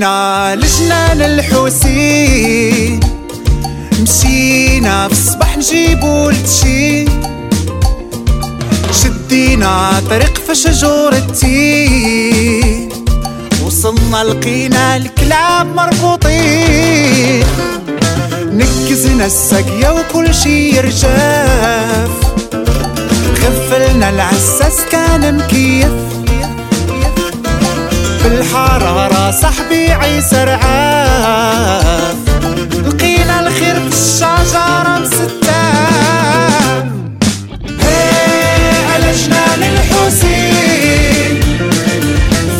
جنان الحسين. مشينا في الصباح نجيبو التشين شدينا طريق في شجور التين. وصلنا لقينا الكلاب مربوطين. نكزنا السقيا وكل شي يرجف. غفلنا العساس كان مكيف. بالحرارة صاحبي عيسى رعاف. لقينا الخير في الشجرة مستاف هي على جنان الحسين.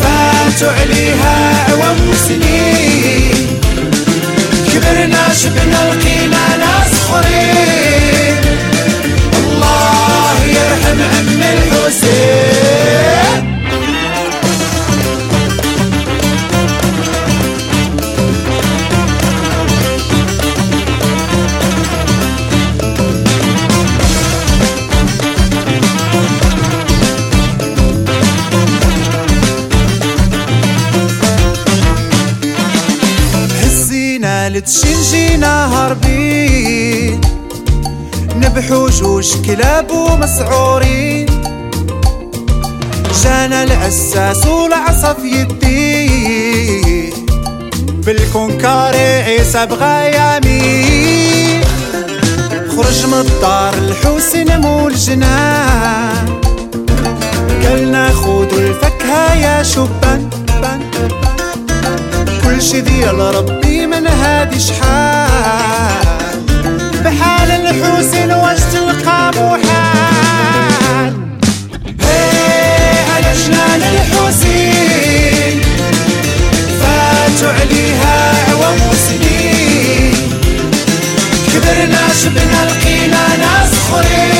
فاتوا عليها عوام سنين كبرنا شبنا لقينا ناس هزينا لتشين جينا هاربين نبحو جوج كلاب ومسعورين. جانا الأساس والعصا في يدي بالكونكاري عيسى بغا يمين خرج من الدار الحسين مول الجنان. قالنا خذوا الفكهة يا شبان. شي ديال ربي من هادي شحال. بحال الحسين واش تلقى بوحال هي على جنان الحسين. فاتوا عليها عوام وسنين كبرنا شبنا لقينا ناس خرين